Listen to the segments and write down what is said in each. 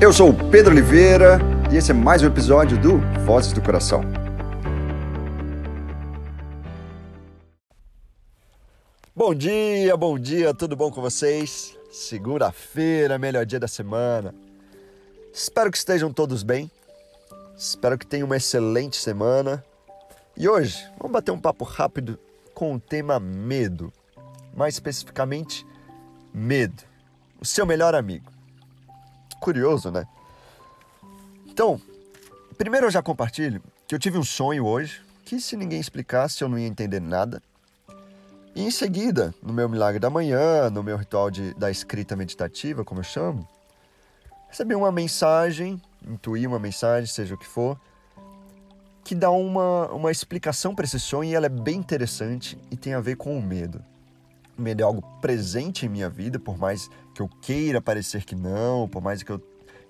Eu sou o Pedro Oliveira e esse é mais um episódio do Vozes do Coração. Bom dia, bom dia, tudo bom com vocês? Segunda-feira, melhor dia da semana. Espero que estejam todos bem. Espero que tenham uma excelente semana. E hoje vamos bater um papo rápido com o tema medo. Mais especificamente, medo. O seu melhor amigo. Curioso, né? Então, primeiro eu já compartilho que eu tive um sonho hoje que se ninguém explicasse eu não ia entender nada. E em seguida, no meu milagre da manhã, no meu ritual de, da escrita meditativa, como eu chamo, recebi uma mensagem, intuí uma mensagem, seja o que for, que dá uma, uma explicação para esse sonho e ela é bem interessante e tem a ver com o medo. Medo é algo presente em minha vida, por mais que eu queira parecer que não, por mais que eu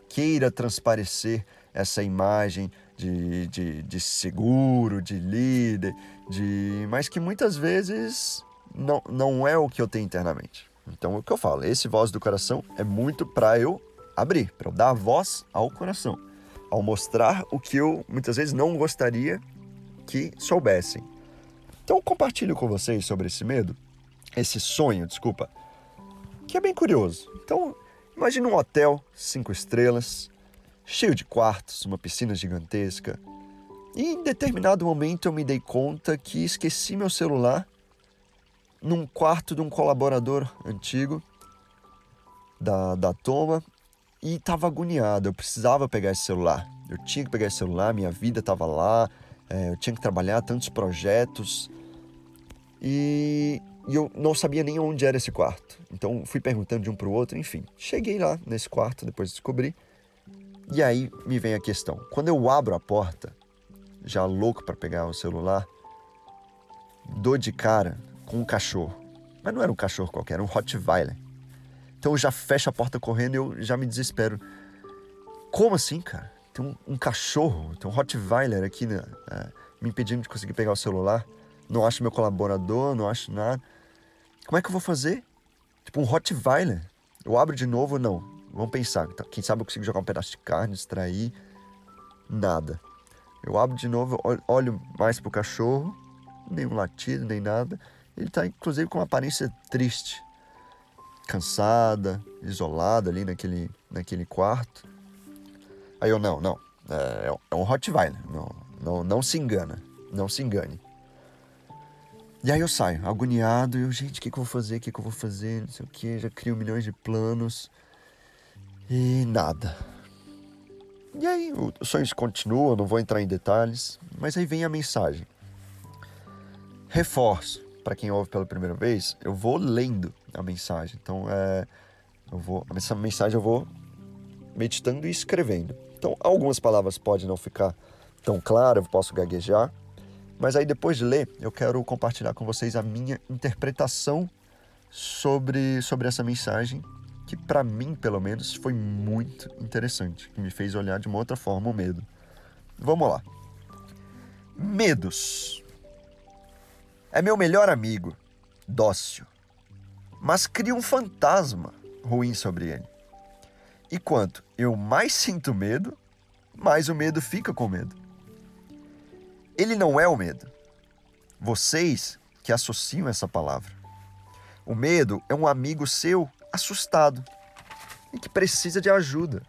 queira transparecer essa imagem de, de, de seguro, de líder, de mas que muitas vezes não, não é o que eu tenho internamente. Então, o que eu falo, esse voz do coração é muito para eu abrir, para eu dar voz ao coração, ao mostrar o que eu muitas vezes não gostaria que soubessem. Então, compartilho com vocês sobre esse medo, esse sonho, desculpa, que é bem curioso. Então, imagine um hotel cinco estrelas, cheio de quartos, uma piscina gigantesca. E em determinado momento eu me dei conta que esqueci meu celular num quarto de um colaborador antigo da, da Toma e estava agoniado. Eu precisava pegar esse celular. Eu tinha que pegar esse celular, minha vida estava lá, é, eu tinha que trabalhar tantos projetos e, e, eu não sabia nem onde era esse quarto. Então fui perguntando de um para o outro, enfim. Cheguei lá nesse quarto, depois descobri. E aí me vem a questão: quando eu abro a porta, já louco para pegar o celular, dou de cara com um cachorro. Mas não era um cachorro qualquer, era um Rottweiler. Então eu já fecho a porta correndo e eu já me desespero. Como assim, cara? Tem um, um cachorro, tem um Rottweiler aqui né, é, me impedindo de conseguir pegar o celular. Não acho meu colaborador, não acho nada. Como é que eu vou fazer? Tipo um Rottweiler. Eu abro de novo? Não. Vamos pensar. Tá, quem sabe eu consigo jogar um pedaço de carne, distrair. Nada. Eu abro de novo, olho mais pro cachorro. Nenhum latido, nem nada. Ele está inclusive com uma aparência triste, cansada, isolada ali naquele, naquele quarto. Aí eu, não, não, é, é um Rottweiler, não, não, não se engana, não se engane. E aí eu saio, agoniado, e eu, gente, o que, que eu vou fazer, o que, que eu vou fazer, não sei o que, já crio milhões de planos e nada. E aí o sonho continua, não vou entrar em detalhes, mas aí vem a mensagem. Reforço para quem ouve pela primeira vez, eu vou lendo a mensagem. Então, é, eu vou, essa mensagem eu vou meditando e escrevendo. Então, algumas palavras podem não ficar tão claras, eu posso gaguejar, mas aí depois de ler, eu quero compartilhar com vocês a minha interpretação sobre, sobre essa mensagem, que para mim, pelo menos, foi muito interessante, que me fez olhar de uma outra forma o medo. Vamos lá. Medos. É meu melhor amigo, dócil, mas cria um fantasma ruim sobre ele. E quanto eu mais sinto medo, mais o medo fica com medo. Ele não é o medo. Vocês que associam essa palavra. O medo é um amigo seu assustado e que precisa de ajuda.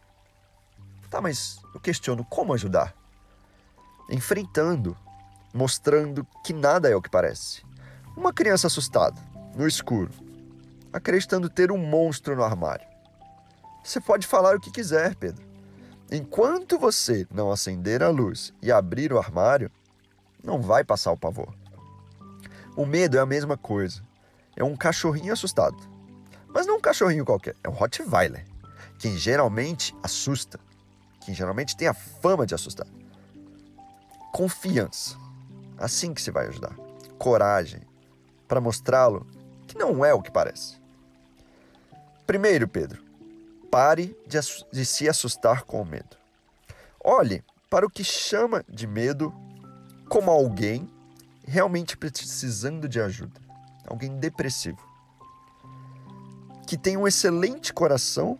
Tá, mas eu questiono como ajudar? Enfrentando mostrando que nada é o que parece. Uma criança assustada, no escuro, acreditando ter um monstro no armário. Você pode falar o que quiser, Pedro. Enquanto você não acender a luz e abrir o armário, não vai passar o pavor. O medo é a mesma coisa. É um cachorrinho assustado. Mas não um cachorrinho qualquer, é um Rottweiler, que geralmente assusta, que geralmente tem a fama de assustar. Confiança. Assim que se vai ajudar. Coragem para mostrá-lo que não é o que parece. Primeiro, Pedro, pare de, de se assustar com o medo. Olhe para o que chama de medo como alguém realmente precisando de ajuda, alguém depressivo, que tem um excelente coração,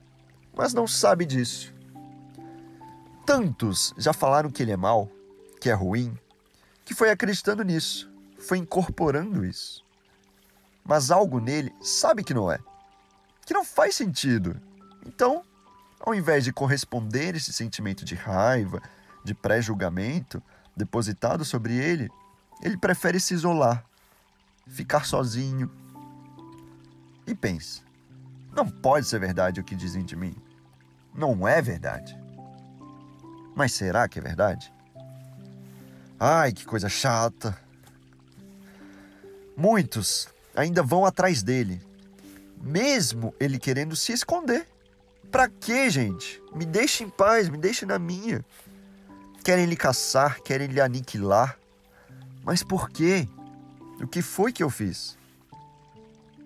mas não sabe disso, tantos já falaram que ele é mal, que é ruim, que foi acreditando nisso, foi incorporando isso. Mas algo nele sabe que não é, que não faz sentido. Então, ao invés de corresponder esse sentimento de raiva, de pré-julgamento depositado sobre ele, ele prefere se isolar, ficar sozinho. E pense: não pode ser verdade o que dizem de mim. Não é verdade. Mas será que é verdade? Ai, que coisa chata. Muitos ainda vão atrás dele, mesmo ele querendo se esconder. Pra quê, gente? Me deixe em paz, me deixe na minha. Querem lhe caçar, querem lhe aniquilar. Mas por quê? O que foi que eu fiz?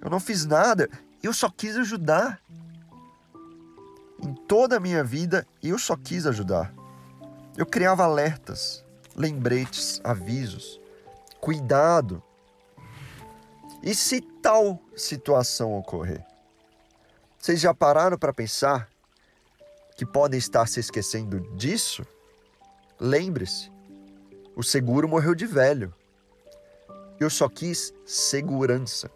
Eu não fiz nada, eu só quis ajudar. Em toda a minha vida, eu só quis ajudar. Eu criava alertas, lembretes, avisos. Cuidado! E se tal situação ocorrer? Vocês já pararam para pensar que podem estar se esquecendo disso? Lembre-se, o seguro morreu de velho. Eu só quis segurança.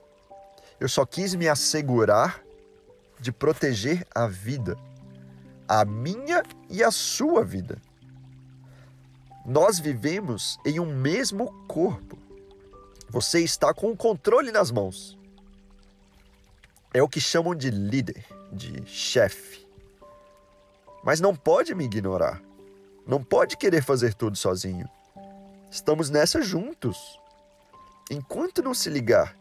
Eu só quis me assegurar de proteger a vida, a minha e a sua vida. Nós vivemos em um mesmo corpo. Você está com o controle nas mãos. É o que chamam de líder, de chefe. Mas não pode me ignorar. Não pode querer fazer tudo sozinho. Estamos nessa juntos. Enquanto não se ligar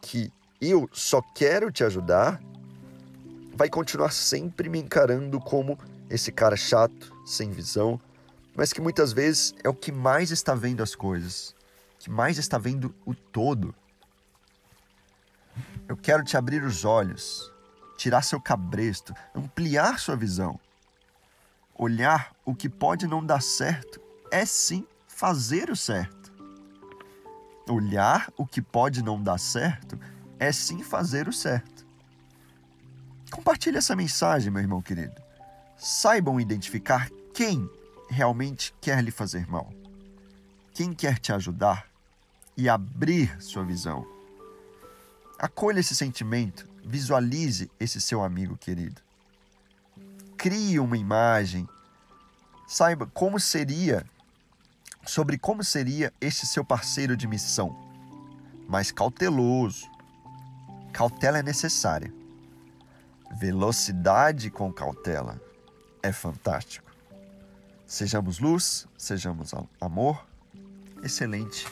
que eu só quero te ajudar, vai continuar sempre me encarando como esse cara chato, sem visão, mas que muitas vezes é o que mais está vendo as coisas, que mais está vendo o todo. Eu quero te abrir os olhos, tirar seu cabresto, ampliar sua visão. Olhar o que pode não dar certo é sim fazer o certo. Olhar o que pode não dar certo é sim fazer o certo. Compartilhe essa mensagem, meu irmão querido. Saibam identificar quem realmente quer lhe fazer mal, quem quer te ajudar e abrir sua visão. Acolha esse sentimento, visualize esse seu amigo querido. Crie uma imagem, saiba como seria, sobre como seria esse seu parceiro de missão, mas cauteloso. Cautela é necessária. Velocidade com cautela é fantástico. Sejamos luz, sejamos amor. Excelente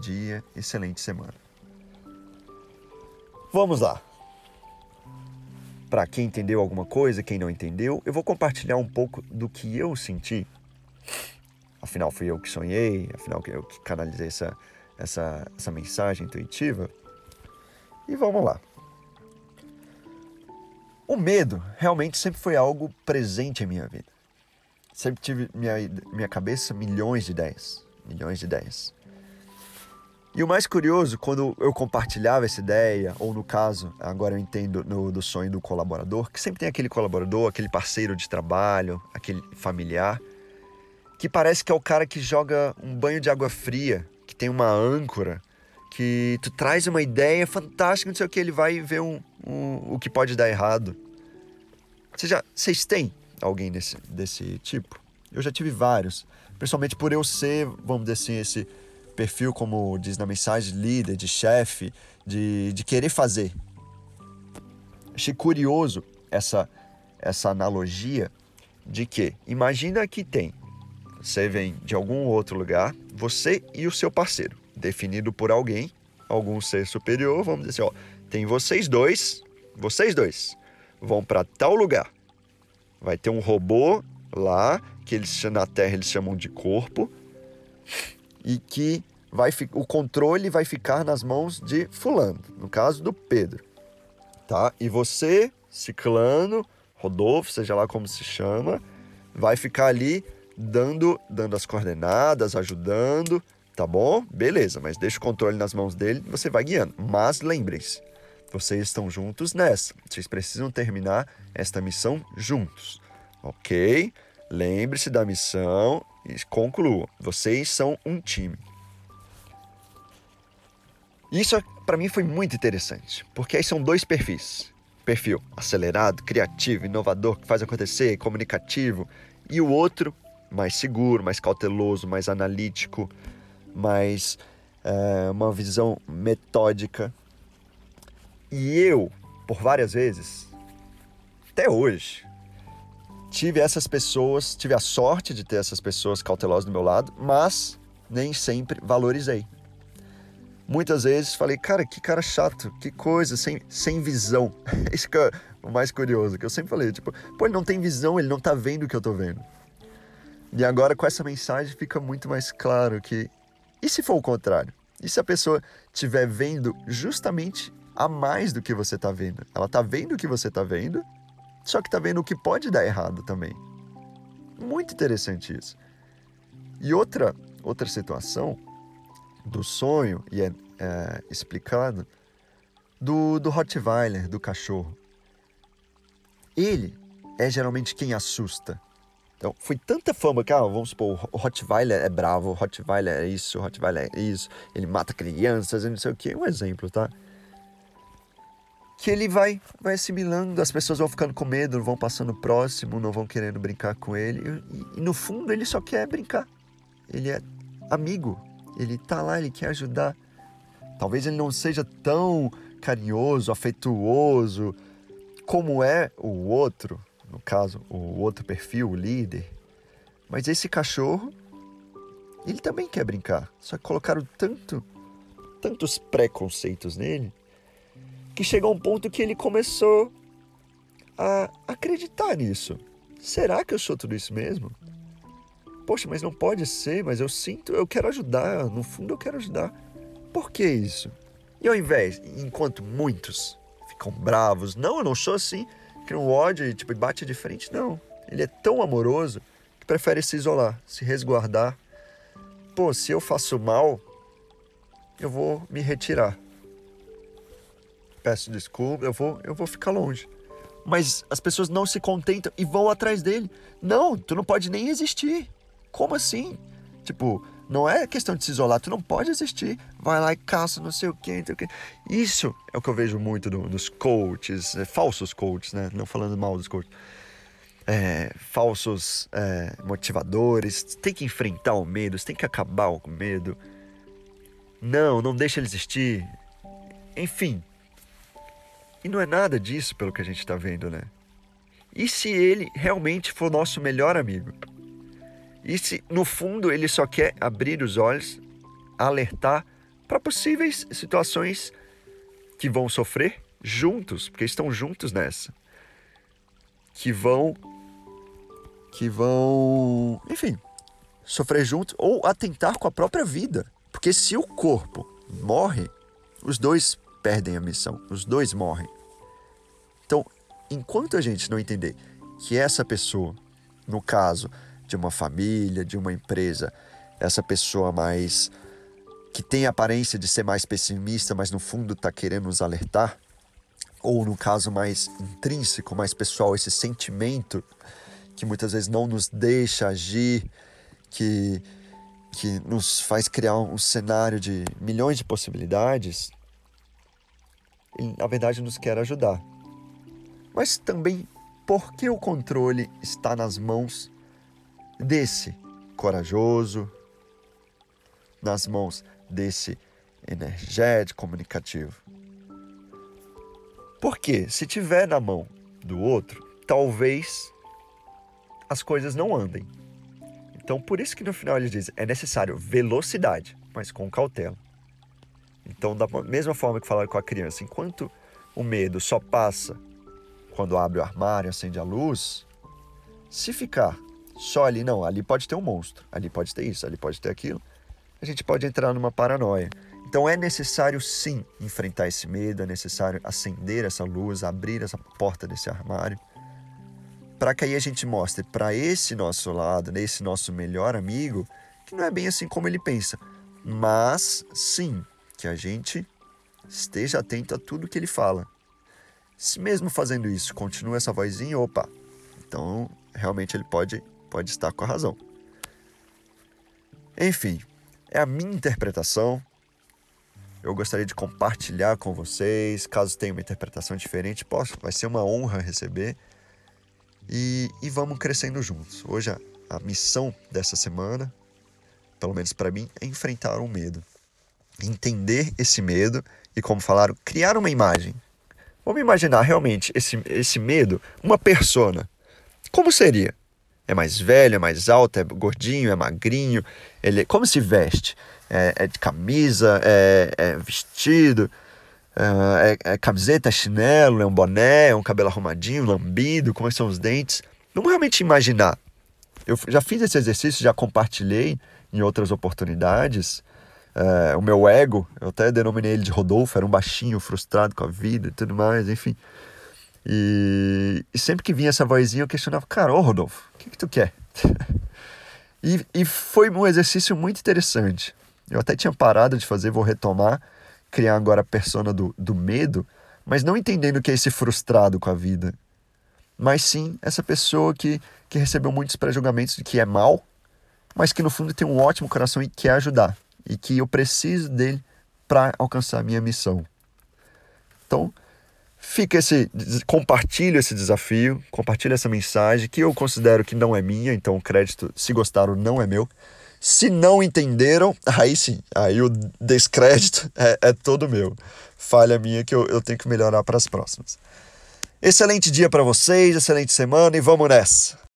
dia, excelente semana. Vamos lá. Para quem entendeu alguma coisa, quem não entendeu, eu vou compartilhar um pouco do que eu senti. Afinal, fui eu que sonhei, afinal, eu que canalizei essa, essa, essa mensagem intuitiva. E vamos lá. O medo realmente sempre foi algo presente em minha vida sempre tive minha minha cabeça milhões de ideias, milhões de ideias. E o mais curioso, quando eu compartilhava essa ideia, ou no caso, agora eu entendo no, do sonho do colaborador, que sempre tem aquele colaborador, aquele parceiro de trabalho, aquele familiar, que parece que é o cara que joga um banho de água fria, que tem uma âncora, que tu traz uma ideia fantástica, não sei o que, ele vai ver um, um, o que pode dar errado. Vocês, vocês têm alguém desse, desse tipo. Eu já tive vários, principalmente por eu ser, vamos dizer assim, esse perfil, como diz na mensagem, líder, de chefe, de, de querer fazer. Achei curioso essa, essa analogia de que, imagina que tem, você vem de algum outro lugar, você e o seu parceiro, definido por alguém, algum ser superior, vamos dizer assim, ó, tem vocês dois, vocês dois, vão para tal lugar. Vai ter um robô lá, que eles na Terra eles chamam de corpo, e que vai o controle vai ficar nas mãos de fulano, no caso do Pedro. Tá? E você, ciclano, Rodolfo, seja lá como se chama, vai ficar ali dando, dando as coordenadas, ajudando, tá bom? Beleza, mas deixa o controle nas mãos dele, você vai guiando. Mas lembrem-se, vocês estão juntos nessa. Vocês precisam terminar esta missão juntos, ok? lembre-se da missão conclua. Vocês são um time. Isso para mim foi muito interessante, porque aí são dois perfis. Perfil acelerado, criativo, inovador, que faz acontecer, comunicativo, e o outro mais seguro, mais cauteloso, mais analítico, mais é, uma visão metódica. E eu, por várias vezes, até hoje, tive essas pessoas, tive a sorte de ter essas pessoas cautelosas do meu lado, mas nem sempre valorizei. Muitas vezes falei, cara, que cara chato, que coisa, sem, sem visão. Isso que é o mais curioso, que eu sempre falei, tipo, pô, ele não tem visão, ele não tá vendo o que eu tô vendo. E agora com essa mensagem fica muito mais claro que e se for o contrário? E se a pessoa estiver vendo justamente a mais do que você está vendo? Ela está vendo o que você está vendo, só que está vendo o que pode dar errado também. Muito interessante isso. E outra, outra situação do sonho, e é, é explicado, do, do Rottweiler, do cachorro. Ele é geralmente quem assusta. Então, foi tanta fama que, ah, vamos supor, o Rottweiler é bravo, o Rottweiler é isso, o Rottweiler é isso, ele mata crianças não sei o que, um exemplo, tá? Que ele vai, vai assimilando, as pessoas vão ficando com medo, vão passando próximo, não vão querendo brincar com ele, e, e no fundo ele só quer brincar. Ele é amigo, ele tá lá, ele quer ajudar. Talvez ele não seja tão carinhoso, afetuoso como é o outro, no caso, o outro perfil, o líder. Mas esse cachorro, ele também quer brincar. Só que colocaram tanto, tantos preconceitos nele, que chegou a um ponto que ele começou a acreditar nisso. Será que eu sou tudo isso mesmo? Poxa, mas não pode ser, mas eu sinto, eu quero ajudar, no fundo eu quero ajudar. Por que isso? E ao invés, enquanto muitos ficam bravos, não, eu não sou assim, cria um ódio e tipo, bate de frente. Não. Ele é tão amoroso que prefere se isolar, se resguardar. Pô, se eu faço mal, eu vou me retirar. Peço desculpa, eu vou, eu vou ficar longe. Mas as pessoas não se contentam e vão atrás dele. Não, tu não pode nem existir. Como assim? Tipo, não é questão de se isolar, tu não pode existir. Vai lá e caça, não sei o quê, não sei o quê. Isso é o que eu vejo muito do, dos coaches, é, falsos coaches, né? Não falando mal dos coaches. É, falsos é, motivadores. Tem que enfrentar o medo, tem que acabar com o medo. Não, não deixa ele existir. Enfim. E não é nada disso pelo que a gente está vendo, né? E se ele realmente for nosso melhor amigo? E se no fundo ele só quer abrir os olhos, alertar para possíveis situações que vão sofrer juntos, porque estão juntos nessa. Que vão que vão, enfim, sofrer juntos ou atentar com a própria vida. Porque se o corpo morre, os dois perdem a missão, os dois morrem. Então, enquanto a gente não entender que essa pessoa, no caso, de uma família, de uma empresa, essa pessoa mais que tem a aparência de ser mais pessimista, mas no fundo está querendo nos alertar, ou no caso mais intrínseco, mais pessoal, esse sentimento que muitas vezes não nos deixa agir, que, que nos faz criar um cenário de milhões de possibilidades, na verdade nos quer ajudar. Mas também porque o controle está nas mãos desse corajoso, nas mãos desse energético, comunicativo. Porque se tiver na mão do outro, talvez as coisas não andem. Então, por isso que no final ele diz: é necessário velocidade, mas com cautela. Então, da mesma forma que falaram com a criança, enquanto o medo só passa quando abre o armário, acende a luz, se ficar só ali, não, ali pode ter um monstro, ali pode ter isso, ali pode ter aquilo, a gente pode entrar numa paranoia. Então é necessário sim enfrentar esse medo, é necessário acender essa luz, abrir essa porta desse armário, para que aí a gente mostre para esse nosso lado, nesse nosso melhor amigo, que não é bem assim como ele pensa, mas sim que a gente esteja atento a tudo que ele fala. Se mesmo fazendo isso continua essa vozinha, opa, então realmente ele pode pode estar com a razão. Enfim, é a minha interpretação. Eu gostaria de compartilhar com vocês. Caso tenha uma interpretação diferente, posso, vai ser uma honra receber. E, e vamos crescendo juntos. Hoje a, a missão dessa semana, pelo menos para mim, é enfrentar o medo. Entender esse medo e, como falaram, criar uma imagem. Vamos imaginar realmente esse, esse medo, uma persona. Como seria? É mais velho, é mais alto, é gordinho, é magrinho? Ele, como se veste? É, é de camisa, é, é vestido, é, é, é, camiseta, é chinelo, é um boné, é um cabelo arrumadinho, lambido, como são os dentes? Vamos realmente imaginar. Eu já fiz esse exercício, já compartilhei em outras oportunidades. É, o meu ego, eu até denominei ele de Rodolfo, era um baixinho, frustrado com a vida e tudo mais, enfim. E, e sempre que vinha essa vozinha eu questionava, cara, ô Rodolfo, o que, que tu quer? e, e foi um exercício muito interessante. Eu até tinha parado de fazer, vou retomar, criar agora a persona do, do medo, mas não entendendo que é esse frustrado com a vida. Mas sim essa pessoa que, que recebeu muitos pré-julgamentos de que é mal, mas que no fundo tem um ótimo coração e quer ajudar e que eu preciso dele para alcançar a minha missão. Então, fica esse compartilha esse desafio, compartilha essa mensagem que eu considero que não é minha, então o crédito, se gostaram, não é meu. Se não entenderam, aí sim, aí o descrédito é, é todo meu. Falha minha que eu, eu tenho que melhorar para as próximas. Excelente dia para vocês, excelente semana e vamos nessa!